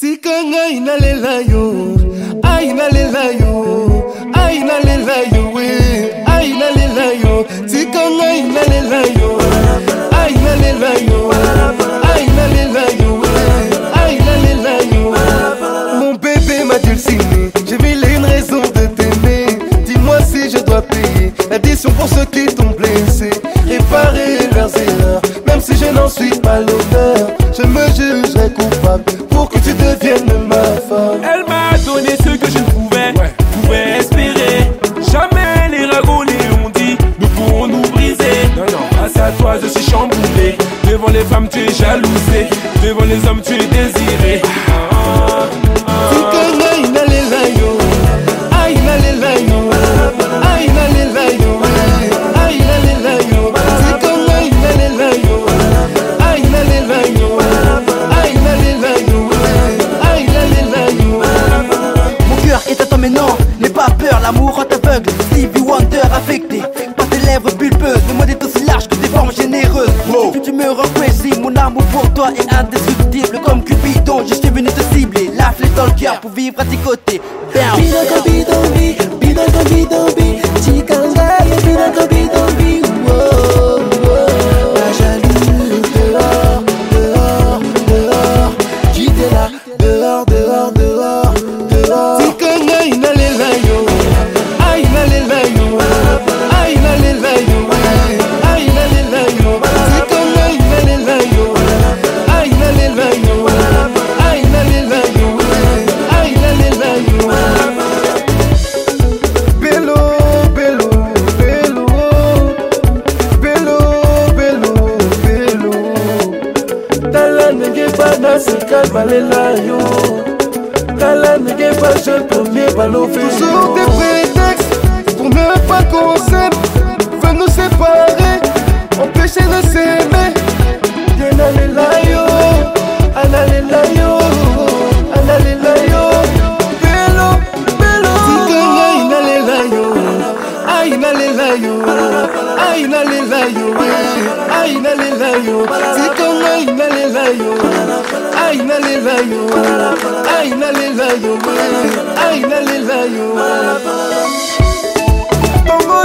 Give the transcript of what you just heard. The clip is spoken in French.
tika ngai nalela yo ai nalela yo ai nalela yo we ai nalela yo tika ngai nalela yo ai nalela yo ai nalela yo we ai nalela yo mon bébé m'a dulciné j'ai mille une raisons de t'aimer. Dis-moi si je dois payer l'addition pour ceux qui t'ont blessé. Réparer leurs erreurs même si je n'en suis pas l'auteur. Je me jugerai coupable pour que tu deviennes ma femme. Elle m'a donné ce que je pouvais, pouvais espérer. Jamais les ragots ont dit nous pourrons nous briser. Non, non, face à toi je suis chamboulé. Devant les femmes tu es jalousé, devant les hommes tu es désiré. Lèvres pulpeuses. Le monde est aussi large que tes formes généreuses. Tu me rends crazy, mon amour pour toi est indestructible. Comme Cupidon, je suis venu te cibler. La flèche dans le cœur pour vivre à tes côtés. Balela yo. Tala ndenge bajeune premier balofe toujours des prétextes pour ne pas qu'on nalela yo ai nalela yo ai nalela yo tika ngai nalela yo ai nalela yo ai nalela yo ai nalela yo bongo